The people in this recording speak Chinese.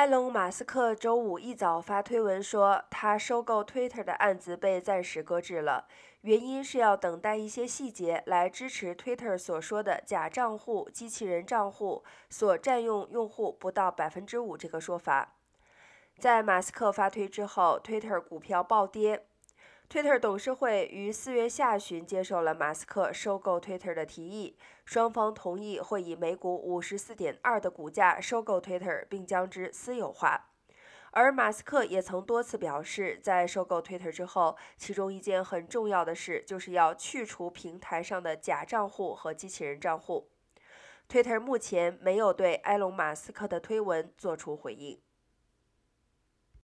埃隆·马斯克周五一早发推文说，他收购 Twitter 的案子被暂时搁置了，原因是要等待一些细节来支持 Twitter 所说的假账户、机器人账户所占用用户不到百分之五这个说法。在马斯克发推之后，Twitter 股票暴跌。Twitter 董事会于四月下旬接受了马斯克收购 Twitter 的提议，双方同意会以每股五十四点二的股价收购 Twitter，并将之私有化。而马斯克也曾多次表示，在收购 Twitter 之后，其中一件很重要的事就是要去除平台上的假账户和机器人账户。Twitter 目前没有对埃隆·马斯克的推文做出回应。